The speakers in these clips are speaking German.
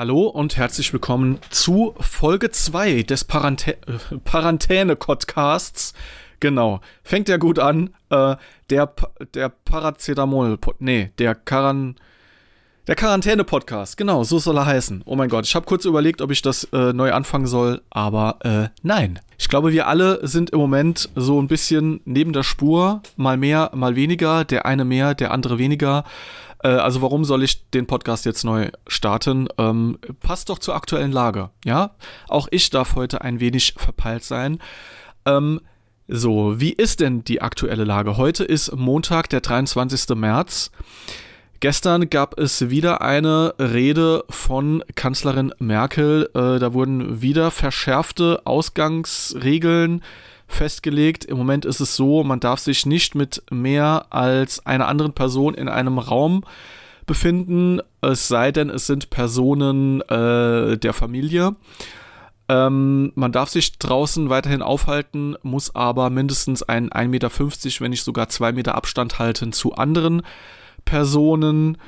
Hallo und herzlich willkommen zu Folge 2 des Parantä Quarantäne-Podcasts. Genau, fängt ja gut an. Äh, der, der Paracetamol, nee, der Karan, der Quarantäne-Podcast, genau, so soll er heißen. Oh mein Gott, ich habe kurz überlegt, ob ich das äh, neu anfangen soll, aber äh, nein. Ich glaube, wir alle sind im Moment so ein bisschen neben der Spur, mal mehr, mal weniger, der eine mehr, der andere weniger. Äh, also warum soll ich den Podcast jetzt neu starten? Ähm, passt doch zur aktuellen Lage, ja? Auch ich darf heute ein wenig verpeilt sein. Ähm, so, wie ist denn die aktuelle Lage? Heute ist Montag, der 23. März. Gestern gab es wieder eine Rede von Kanzlerin Merkel. Äh, da wurden wieder verschärfte Ausgangsregeln festgelegt. Im Moment ist es so, man darf sich nicht mit mehr als einer anderen Person in einem Raum befinden, es sei denn, es sind Personen äh, der Familie. Ähm, man darf sich draußen weiterhin aufhalten, muss aber mindestens einen 1,50 Meter, wenn nicht sogar 2 Meter Abstand halten zu anderen Personen.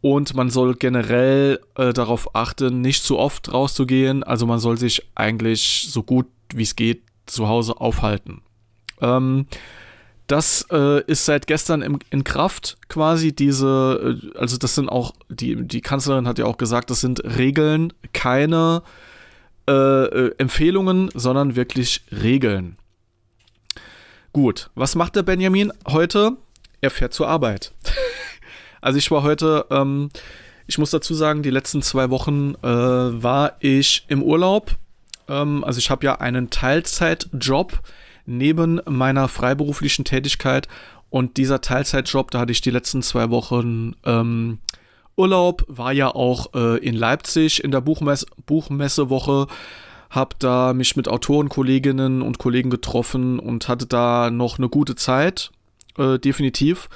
Und man soll generell äh, darauf achten, nicht zu oft rauszugehen. Also man soll sich eigentlich so gut wie es geht zu Hause aufhalten. Ähm, das äh, ist seit gestern im, in Kraft quasi diese, äh, also das sind auch, die, die Kanzlerin hat ja auch gesagt, das sind Regeln, keine äh, äh Empfehlungen, sondern wirklich Regeln. Gut, was macht der Benjamin heute? Er fährt zur Arbeit. Also ich war heute, ähm, ich muss dazu sagen, die letzten zwei Wochen äh, war ich im Urlaub. Ähm, also ich habe ja einen Teilzeitjob neben meiner freiberuflichen Tätigkeit. Und dieser Teilzeitjob, da hatte ich die letzten zwei Wochen ähm, Urlaub, war ja auch äh, in Leipzig in der Buchmesse, Buchmessewoche, habe da mich mit Autorenkolleginnen und Kollegen getroffen und hatte da noch eine gute Zeit, äh, definitiv.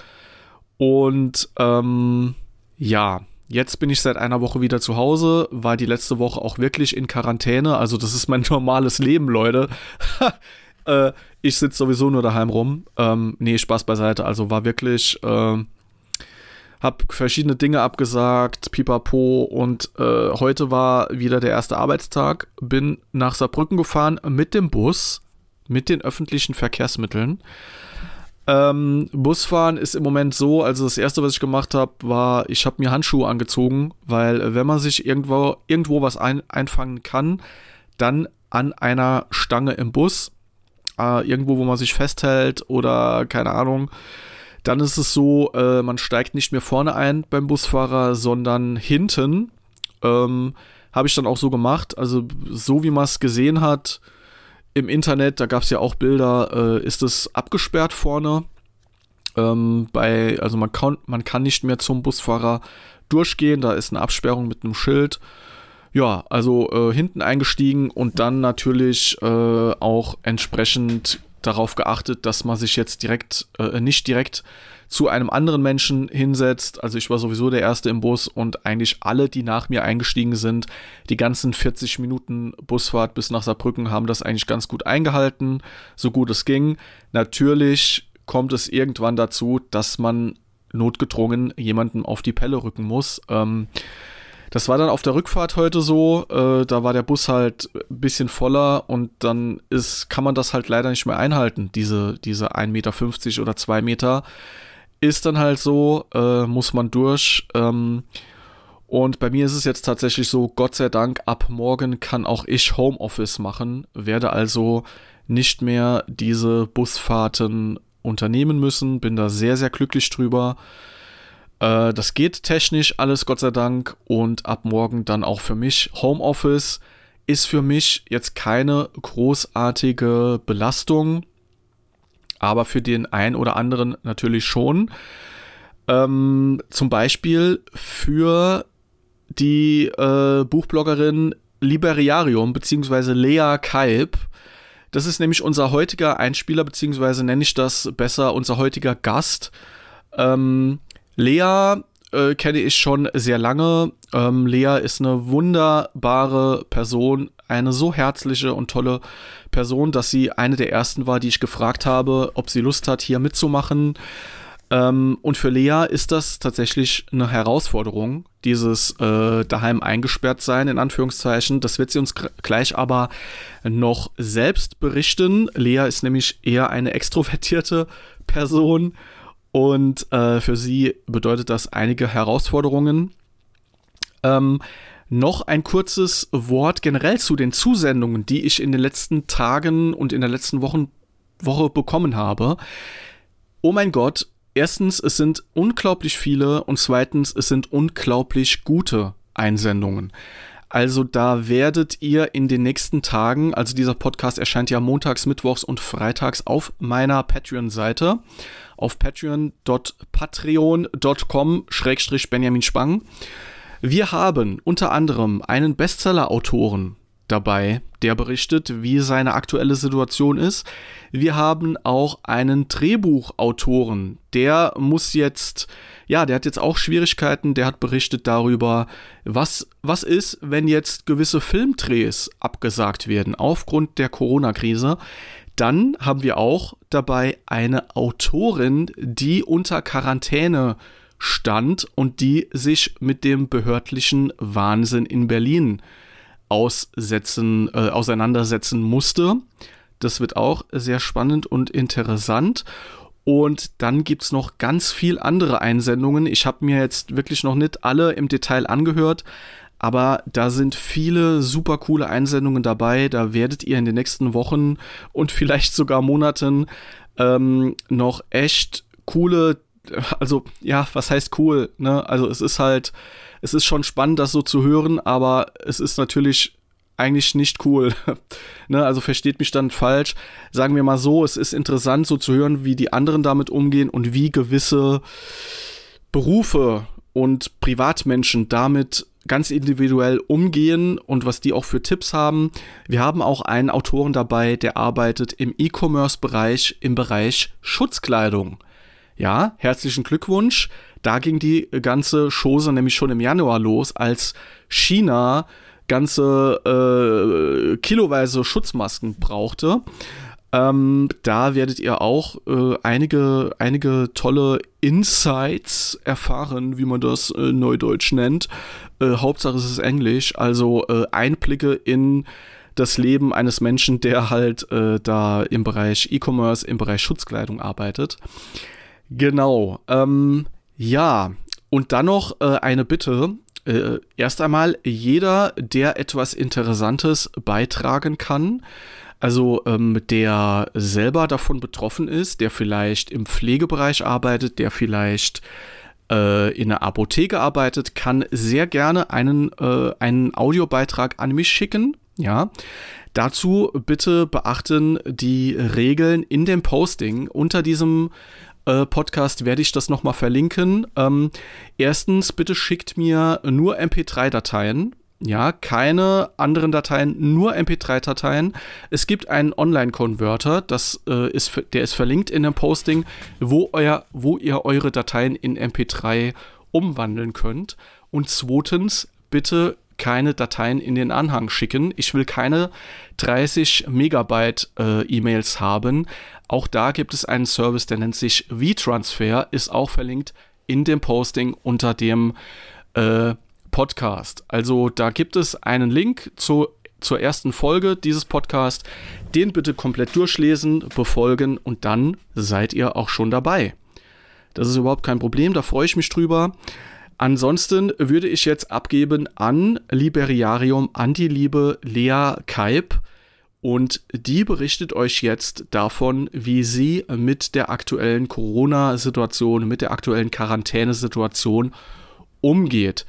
Und ähm, ja, Jetzt bin ich seit einer Woche wieder zu Hause, war die letzte Woche auch wirklich in Quarantäne. Also das ist mein normales Leben, Leute. äh, ich sitze sowieso nur daheim rum. Ähm, nee, Spaß beiseite. Also war wirklich, äh, hab verschiedene Dinge abgesagt, pipapo. Und äh, heute war wieder der erste Arbeitstag. Bin nach Saarbrücken gefahren mit dem Bus, mit den öffentlichen Verkehrsmitteln. Ähm, Busfahren ist im Moment so, also das erste, was ich gemacht habe, war, ich habe mir Handschuhe angezogen, weil äh, wenn man sich irgendwo, irgendwo was ein, einfangen kann, dann an einer Stange im Bus, äh, irgendwo, wo man sich festhält oder keine Ahnung, dann ist es so, äh, man steigt nicht mehr vorne ein beim Busfahrer, sondern hinten. Ähm, habe ich dann auch so gemacht, also so wie man es gesehen hat, im Internet, da gab es ja auch Bilder, äh, ist es abgesperrt vorne. Ähm, bei, also man kann, man kann nicht mehr zum Busfahrer durchgehen, da ist eine Absperrung mit einem Schild. Ja, also äh, hinten eingestiegen und dann natürlich äh, auch entsprechend darauf geachtet, dass man sich jetzt direkt, äh, nicht direkt zu einem anderen Menschen hinsetzt. Also ich war sowieso der Erste im Bus und eigentlich alle, die nach mir eingestiegen sind, die ganzen 40 Minuten Busfahrt bis nach Saarbrücken haben das eigentlich ganz gut eingehalten, so gut es ging. Natürlich kommt es irgendwann dazu, dass man notgedrungen jemanden auf die Pelle rücken muss. Ähm, das war dann auf der Rückfahrt heute so. Äh, da war der Bus halt ein bisschen voller und dann ist, kann man das halt leider nicht mehr einhalten, diese, diese 1,50 Meter oder 2 Meter ist dann halt so, äh, muss man durch. Ähm, und bei mir ist es jetzt tatsächlich so, Gott sei Dank, ab morgen kann auch ich Homeoffice machen, werde also nicht mehr diese Busfahrten unternehmen müssen, bin da sehr, sehr glücklich drüber. Äh, das geht technisch alles, Gott sei Dank, und ab morgen dann auch für mich Homeoffice ist für mich jetzt keine großartige Belastung aber für den einen oder anderen natürlich schon. Ähm, zum Beispiel für die äh, Buchbloggerin Liberiarium bzw. Lea Kalb. Das ist nämlich unser heutiger Einspieler, beziehungsweise nenne ich das besser unser heutiger Gast. Ähm, Lea äh, kenne ich schon sehr lange. Ähm, Lea ist eine wunderbare Person, eine so herzliche und tolle Person, dass sie eine der ersten war, die ich gefragt habe, ob sie Lust hat, hier mitzumachen. Ähm, und für Lea ist das tatsächlich eine Herausforderung, dieses äh, daheim eingesperrt sein, in Anführungszeichen. Das wird sie uns gleich aber noch selbst berichten. Lea ist nämlich eher eine extrovertierte Person und äh, für sie bedeutet das einige Herausforderungen. Ähm, noch ein kurzes Wort generell zu den Zusendungen, die ich in den letzten Tagen und in der letzten Wochen, Woche bekommen habe. Oh mein Gott, erstens, es sind unglaublich viele und zweitens, es sind unglaublich gute Einsendungen. Also da werdet ihr in den nächsten Tagen, also dieser Podcast erscheint ja montags, mittwochs und freitags auf meiner Patreon-Seite auf patreon.patreon.com-benjamin Spang. Wir haben unter anderem einen Bestseller-Autoren dabei, der berichtet, wie seine aktuelle Situation ist. Wir haben auch einen Drehbuchautoren, der muss jetzt, ja, der hat jetzt auch Schwierigkeiten, der hat berichtet darüber, was, was ist, wenn jetzt gewisse Filmdrehs abgesagt werden aufgrund der Corona-Krise. Dann haben wir auch dabei eine Autorin, die unter Quarantäne stand und die sich mit dem behördlichen Wahnsinn in Berlin aussetzen, äh, auseinandersetzen musste. Das wird auch sehr spannend und interessant. Und dann gibt es noch ganz viel andere Einsendungen. Ich habe mir jetzt wirklich noch nicht alle im Detail angehört, aber da sind viele super coole Einsendungen dabei. Da werdet ihr in den nächsten Wochen und vielleicht sogar Monaten ähm, noch echt coole, also ja, was heißt cool? Ne? Also es ist halt, es ist schon spannend, das so zu hören, aber es ist natürlich eigentlich nicht cool. ne, also versteht mich dann falsch. Sagen wir mal so, es ist interessant so zu hören, wie die anderen damit umgehen und wie gewisse Berufe und Privatmenschen damit ganz individuell umgehen und was die auch für Tipps haben. Wir haben auch einen Autoren dabei, der arbeitet im E-Commerce-Bereich im Bereich Schutzkleidung. Ja, herzlichen Glückwunsch. Da ging die ganze Chose nämlich schon im Januar los, als China ganze äh, kiloweise Schutzmasken brauchte. Ähm, da werdet ihr auch äh, einige, einige tolle Insights erfahren, wie man das äh, neudeutsch nennt. Äh, Hauptsache es ist Englisch, also äh, Einblicke in das Leben eines Menschen, der halt äh, da im Bereich E-Commerce, im Bereich Schutzkleidung arbeitet. Genau. Ähm, ja, und dann noch äh, eine Bitte. Äh, erst einmal, jeder, der etwas Interessantes beitragen kann, also ähm, der selber davon betroffen ist, der vielleicht im Pflegebereich arbeitet, der vielleicht äh, in einer Apotheke arbeitet, kann sehr gerne einen, äh, einen Audiobeitrag an mich schicken. Ja. Dazu bitte beachten die Regeln in dem Posting unter diesem äh, Podcast werde ich das nochmal verlinken. Ähm, erstens, bitte schickt mir nur MP3-Dateien. Ja, keine anderen Dateien, nur MP3-Dateien. Es gibt einen Online-Converter, äh, ist, der ist verlinkt in dem Posting, wo, euer, wo ihr eure Dateien in MP3 umwandeln könnt. Und zweitens, bitte keine Dateien in den Anhang schicken. Ich will keine 30 Megabyte äh, E-Mails haben. Auch da gibt es einen Service, der nennt sich V-Transfer, ist auch verlinkt in dem Posting unter dem äh, Podcast. Also da gibt es einen Link zu, zur ersten Folge dieses Podcasts. Den bitte komplett durchlesen, befolgen und dann seid ihr auch schon dabei. Das ist überhaupt kein Problem, da freue ich mich drüber. Ansonsten würde ich jetzt abgeben an Liberiarium, an die liebe Lea Kaib. Und die berichtet euch jetzt davon, wie sie mit der aktuellen Corona-Situation, mit der aktuellen Quarantänesituation umgeht.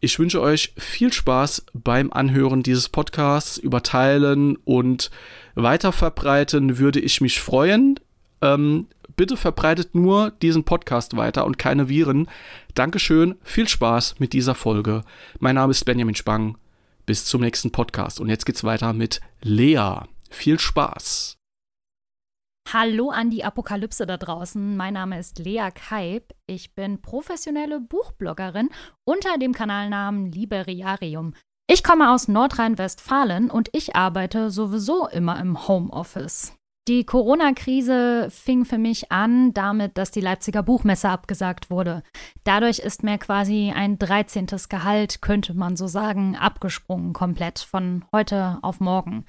Ich wünsche euch viel Spaß beim Anhören dieses Podcasts, überteilen und weiterverbreiten würde ich mich freuen. Ähm, bitte verbreitet nur diesen Podcast weiter und keine Viren. Dankeschön, viel Spaß mit dieser Folge. Mein Name ist Benjamin Spang. Bis zum nächsten Podcast. Und jetzt geht's weiter mit Lea. Viel Spaß. Hallo an die Apokalypse da draußen. Mein Name ist Lea Kaib. Ich bin professionelle Buchbloggerin unter dem Kanalnamen Liberiarium. Ich komme aus Nordrhein-Westfalen und ich arbeite sowieso immer im Homeoffice. Die Corona-Krise fing für mich an damit, dass die Leipziger Buchmesse abgesagt wurde. Dadurch ist mir quasi ein 13. Gehalt, könnte man so sagen, abgesprungen komplett von heute auf morgen.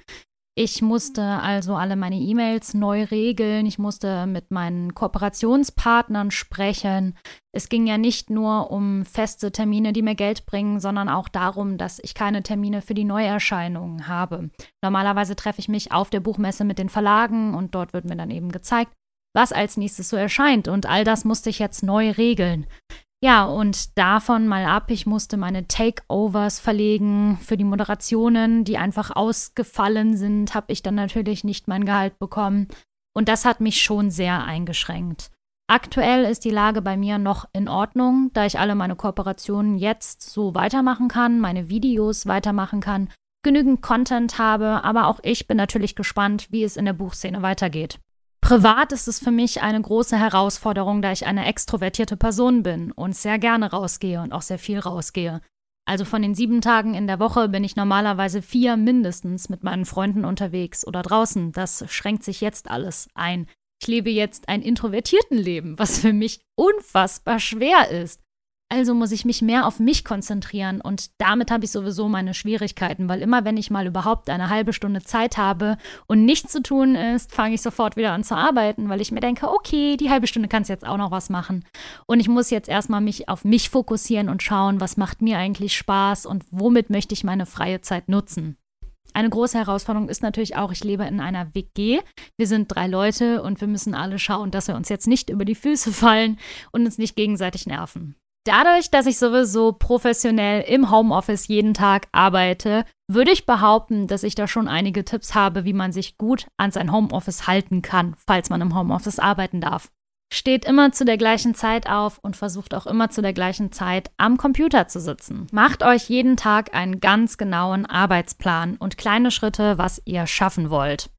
Ich musste also alle meine E-Mails neu regeln. Ich musste mit meinen Kooperationspartnern sprechen. Es ging ja nicht nur um feste Termine, die mir Geld bringen, sondern auch darum, dass ich keine Termine für die Neuerscheinungen habe. Normalerweise treffe ich mich auf der Buchmesse mit den Verlagen und dort wird mir dann eben gezeigt, was als nächstes so erscheint. Und all das musste ich jetzt neu regeln. Ja, und davon mal ab, ich musste meine Takeovers verlegen für die Moderationen, die einfach ausgefallen sind, habe ich dann natürlich nicht mein Gehalt bekommen. Und das hat mich schon sehr eingeschränkt. Aktuell ist die Lage bei mir noch in Ordnung, da ich alle meine Kooperationen jetzt so weitermachen kann, meine Videos weitermachen kann, genügend Content habe, aber auch ich bin natürlich gespannt, wie es in der Buchszene weitergeht. Privat ist es für mich eine große Herausforderung, da ich eine extrovertierte Person bin und sehr gerne rausgehe und auch sehr viel rausgehe. Also von den sieben Tagen in der Woche bin ich normalerweise vier mindestens mit meinen Freunden unterwegs oder draußen. Das schränkt sich jetzt alles ein. Ich lebe jetzt ein introvertierten Leben, was für mich unfassbar schwer ist. Also muss ich mich mehr auf mich konzentrieren und damit habe ich sowieso meine Schwierigkeiten, weil immer wenn ich mal überhaupt eine halbe Stunde Zeit habe und nichts zu tun ist, fange ich sofort wieder an zu arbeiten, weil ich mir denke, okay, die halbe Stunde kannst jetzt auch noch was machen. Und ich muss jetzt erstmal mich auf mich fokussieren und schauen, was macht mir eigentlich Spaß und womit möchte ich meine freie Zeit nutzen. Eine große Herausforderung ist natürlich auch, ich lebe in einer WG. Wir sind drei Leute und wir müssen alle schauen, dass wir uns jetzt nicht über die Füße fallen und uns nicht gegenseitig nerven. Dadurch, dass ich sowieso professionell im Homeoffice jeden Tag arbeite, würde ich behaupten, dass ich da schon einige Tipps habe, wie man sich gut an sein Homeoffice halten kann, falls man im Homeoffice arbeiten darf. Steht immer zu der gleichen Zeit auf und versucht auch immer zu der gleichen Zeit am Computer zu sitzen. Macht euch jeden Tag einen ganz genauen Arbeitsplan und kleine Schritte, was ihr schaffen wollt.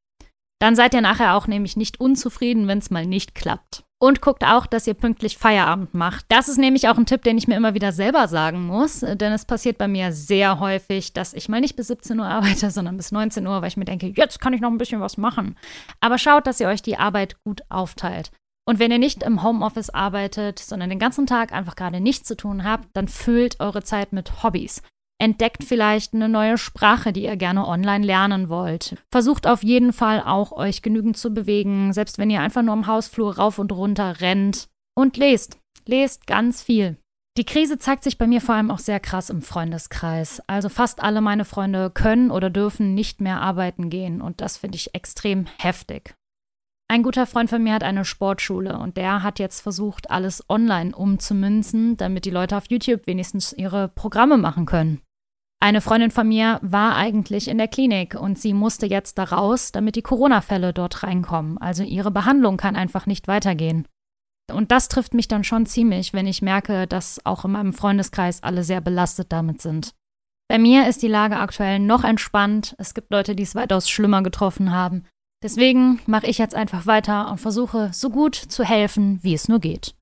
Dann seid ihr nachher auch nämlich nicht unzufrieden, wenn es mal nicht klappt. Und guckt auch, dass ihr pünktlich Feierabend macht. Das ist nämlich auch ein Tipp, den ich mir immer wieder selber sagen muss, denn es passiert bei mir sehr häufig, dass ich mal nicht bis 17 Uhr arbeite, sondern bis 19 Uhr, weil ich mir denke, jetzt kann ich noch ein bisschen was machen. Aber schaut, dass ihr euch die Arbeit gut aufteilt. Und wenn ihr nicht im Homeoffice arbeitet, sondern den ganzen Tag einfach gerade nichts zu tun habt, dann füllt eure Zeit mit Hobbys. Entdeckt vielleicht eine neue Sprache, die ihr gerne online lernen wollt. Versucht auf jeden Fall auch, euch genügend zu bewegen, selbst wenn ihr einfach nur im Hausflur rauf und runter rennt. Und lest. Lest ganz viel. Die Krise zeigt sich bei mir vor allem auch sehr krass im Freundeskreis. Also fast alle meine Freunde können oder dürfen nicht mehr arbeiten gehen und das finde ich extrem heftig. Ein guter Freund von mir hat eine Sportschule und der hat jetzt versucht, alles online umzumünzen, damit die Leute auf YouTube wenigstens ihre Programme machen können. Eine Freundin von mir war eigentlich in der Klinik und sie musste jetzt da raus, damit die Corona-Fälle dort reinkommen. Also ihre Behandlung kann einfach nicht weitergehen. Und das trifft mich dann schon ziemlich, wenn ich merke, dass auch in meinem Freundeskreis alle sehr belastet damit sind. Bei mir ist die Lage aktuell noch entspannt. Es gibt Leute, die es weitaus schlimmer getroffen haben. Deswegen mache ich jetzt einfach weiter und versuche so gut zu helfen, wie es nur geht.